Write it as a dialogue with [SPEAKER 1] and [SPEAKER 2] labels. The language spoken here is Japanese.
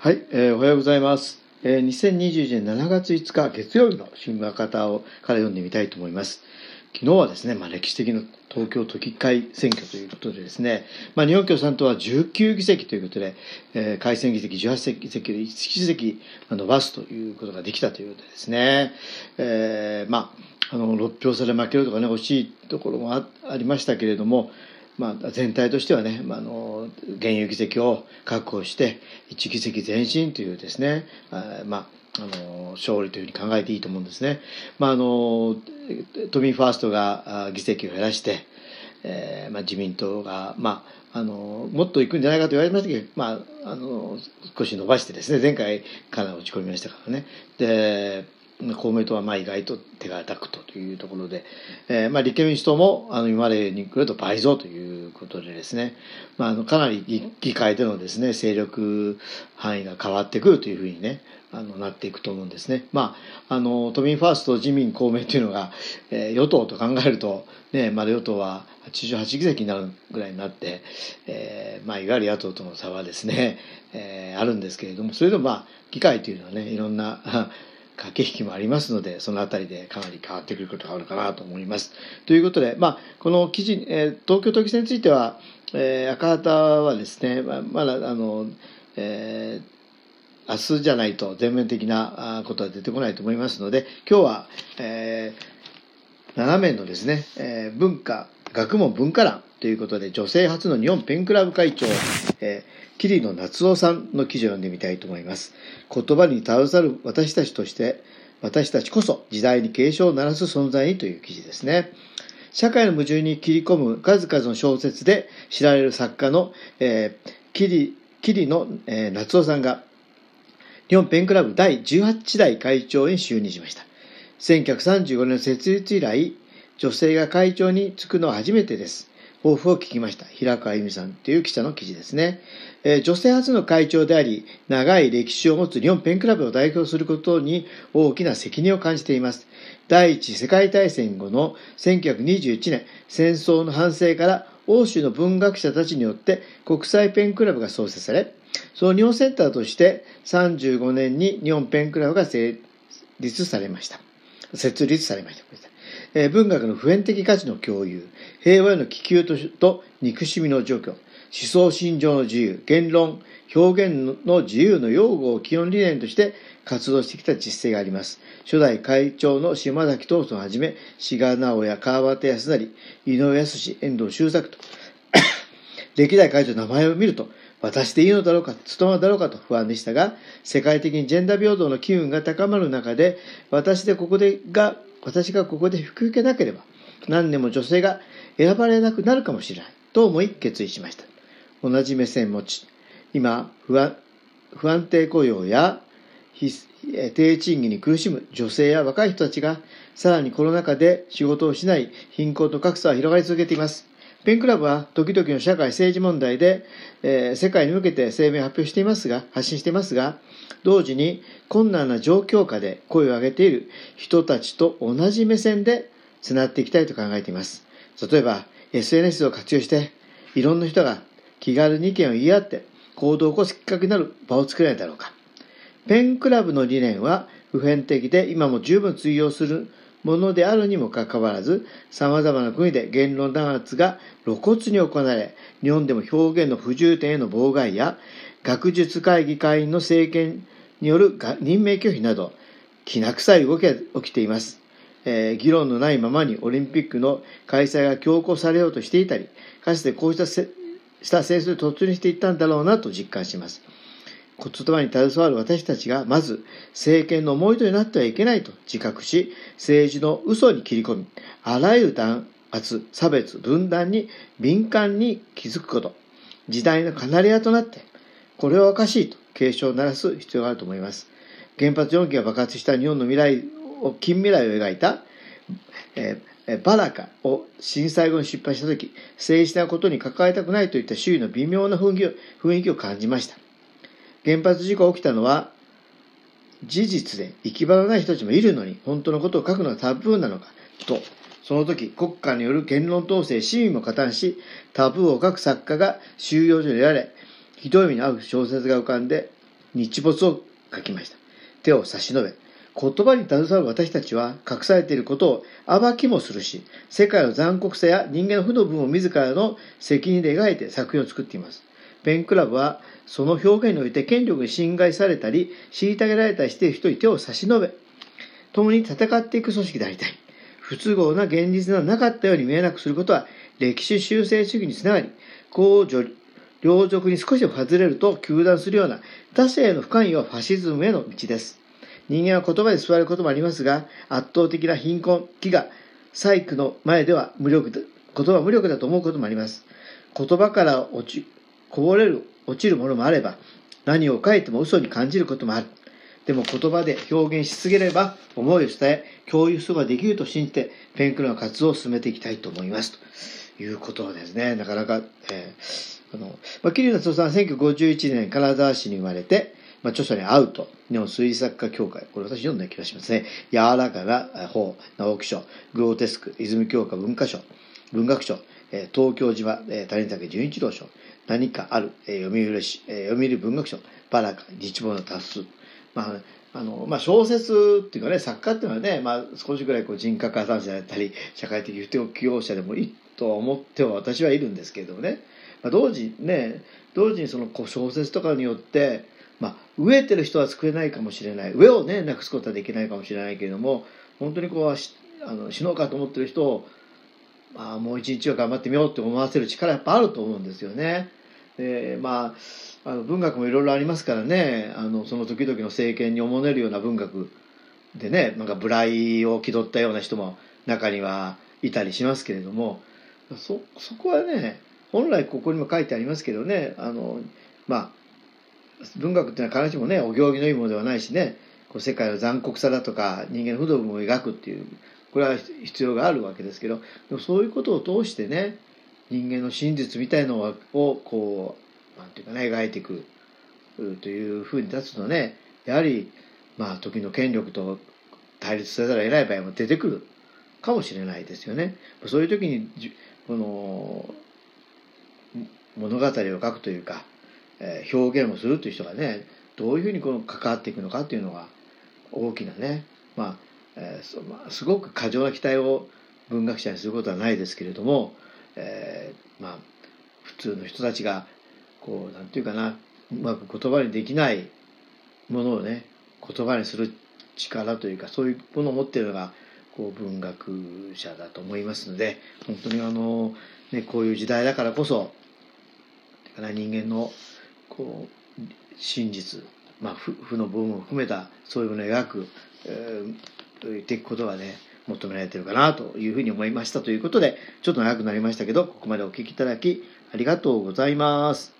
[SPEAKER 1] はい、えーおはようございます。えー2021年7月5日月曜日の新聞方をから読んでみたいと思います。昨日はですね、まあ、歴史的な東京都議会選挙ということでですね、まあ、日本共産党は19議席ということで、えー改選議席18議席で1議席伸ばすということができたということでですね、えーまあ、あの6票差で負けるとかね惜しいところもありましたけれども、まあ、全体としてはね、まあ、あの現有議席を確保して1議席前進というですね、あまあ、あの勝利というふうに考えていいと思うんですね。まあ、あの都民ファーストが議席を減らして、えーまあ、自民党が、まあ、あのもっと行くんじゃないかと言われましたけど、まあ、あの少し伸ばしてですね前回から落ち込みましたからね。で公明党はまあ意外と手が高くというところで、えーまあ、立憲民主党もあの今までに比べると倍増ということでですね、まあ、あのかなり議議会でのですね勢力範囲が変わってくるというふうにねあのなっていくと思うんですね。まあ、あの都民ファースト自民公明というのが、えー与党と考えると、ね、まだ与党は88議席になるぐらいになって、えーまあ、いわゆる野党との差はですね、えーあるんですけれどもそれでもまあ議会というのはねいろんな駆け引きもありますのでそのあたりでかなり変わってくることがあるかなと思います。ということで、まあ、この記事、えー東京都議選については、えー赤旗はですねままだあの、えー明日じゃないと全面的なことは出てこないと思いますので今日は、えー7名のですね、えー文化学問文化欄ということで女性初の日本ペンクラブ会長、えー桐野夏夫さんの記事を読んでみたいと思います言葉に携わる私たちとして私たちこそ時代に警鐘を鳴らす存在にという記事ですね社会の矛盾に切り込む数々の小説で知られる作家の、えー、桐桐野、えー夏夫さんが日本ペンクラブ第18代会長に就任しました。1935年設立以来、女性が会長に就くのは初めてです。抱負を聞きました。平川由美さんという記者の記事ですね。えー女性初の会長であり、長い歴史を持つ日本ペンクラブを代表することに大きな責任を感じています。第一次世界大戦後の1921年、戦争の反省から欧州の文学者たちによって国際ペンクラブが創設され、その日本センターとして35年に日本ペンクラブが成立されました。設立されました。え文学の普遍的価値の共有、平和への気球と憎しみの除去、思想信条の自由、言論、表現の自由の擁護を基本理念として活動してきた実績があります。初代会長の島崎藤村をはじめ、志賀直哉、川端康成、井上康遠藤周作と、歴代会長の名前を見ると、私でいいのだろうか、務まるだろうかと不安でしたが、世界的にジェンダー平等の機運が高まる中で、私でここでが、私がここで引き受けなければ、何年も女性が選ばれなくなるかもしれない、と思い決意しました。同じ目線持ち、今、不安、不安定雇用や低賃金に苦しむ女性や若い人たちが、さらにコロナ禍で仕事をしない貧困と格差は広がり続けています。ペンクラブは時々の社会政治問題で、えー世界に向けて声明を発表していますが、発信していますが、同時に困難な状況下で声を上げている人たちと同じ目線でつなっていきたいと考えています。例えば、SNS を活用して、いろんな人が気軽に意見を言い合って、行動を起こすきっかけになる場を作れないだろうか。ペンクラブの理念は普遍的で今も十分通用するものであるにもかかわらず、様々な国で言論弾圧が露骨に行われ、日本でも表現の不自由点への妨害や、学術会議会員の政権による任命拒否など、きな臭い動きが起きています。えー議論のないままにオリンピックの開催が強行されようとしていたり、かつてこうしたせした戦争に突入していったんだろうなと実感します。言葉に携わる私たちが、まず、政権の思いとになってはいけないと自覚し、政治の嘘に切り込み、あらゆる弾圧、差別、分断に敏感に気づくこと、時代のカナリアとなって、これはおかしいと警鐘を鳴らす必要があると思います。原発4基が爆発した日本の未来を、近未来を描いた、えーバラカを震災後に出版した時、政治的なことに関わりたくないといった周囲の微妙な雰囲気を雰囲気を感じました。原発事故が起きたのは、事実で行き場のない人たちもいるのに、本当のことを書くのはタブーなのか、と、その時、国家による言論統制、市民も加担し、タブーを書く作家が収容所に得られ、ひどい目に遭う小説が浮かんで、日没を書きました。手を差し伸べ、言葉に携わる私たちは隠されていることを暴きもするし、世界の残酷さや人間の負の分を自らの責任で描いて作品を作っています。ペンクラブはその表現において権力に侵害されたり、虐げられたりしている人に手を差し伸べ、共に戦っていく組織でありたい。不都合な現実ではなかったように見えなくすることは歴史修正主義につながり、公序両俗に少し外れると糾弾するような他者への不関与はファシズムへの道です。人間は言葉で座ることもありますが、圧倒的な貧困、飢餓、細工の前では無力言葉は無力だと思うこともあります。言葉から落ち、こぼれる、落ちるものもあれば、何を書いても嘘に感じることもある。でも言葉で表現しすぎれば、思いを伝え、共有することができると信じて、ペンクラの活動を進めていきたいと思います。ということですね。なかなか、えー、あの、まあ、桐生夏夫さんは1951年金沢市に生まれて、まあ、著者に会うと、日本推理作家協会、これ私読んだ気がしますね。柔らかな法、直木賞、グローテスク、泉教科文化賞、文学賞、東京島、谷竹純一郎賞、何かある、読売し、読売文学賞、バラカ、日望の多数。まあ、あの、まあ、小説っていうかね、作家っていうのはね、まあ、少しぐらいこう人格破産者だったり、社会的不適応者でもいいと思っては私はいるんですけれどもね、まあ、同時ね、同時にその小説とかによって、まあ、飢えてる人は救えないかもしれない。飢えをねなくすことはできないかもしれないけれども本当にこうあの死のうかと思ってる人を、まあ、もう一日は頑張ってみようって思わせる力やっぱあると思うんですよね。でまああの文学もいろいろありますからね。あのその時々の政権におもねるような文学でねなんか無頼を気取ったような人も中にはいたりしますけれどもそそこはね本来ここにも書いてありますけどね。あのまあ文学っていうのは必ずしもねお行儀のいいものではないしね。こう世界の残酷さだとか人間の不動分を描くっていうこれは必要があるわけですけどでもそういうことを通してね人間の真実みたいのをこうなんていうかね描いていくというふうに立つとねやはりまあ時の権力と対立せざるを得ない場合も出てくるかもしれないですよね。そういう時にこの物語を書くというかえ表現をするという人がねどういうふうにこの関わっていくのかっていうのが大きなね、まあえーまあ、すごく過剰な期待を文学者にすることはないですけれども、えー、まあ普通の人たちがこうなんていうかなうまく言葉にできないものをね言葉にする力というかそういうものを持っているのがこう文学者だと思いますので本当にあの、ね、こういう時代だからこそから人間のこう真実、まあ、負の部分を含めたそういうものを描く、えー、と言っていくことがね求められてるかなというふうに思いましたということでちょっと長くなりましたけどここまでお聞きいただきありがとうございます。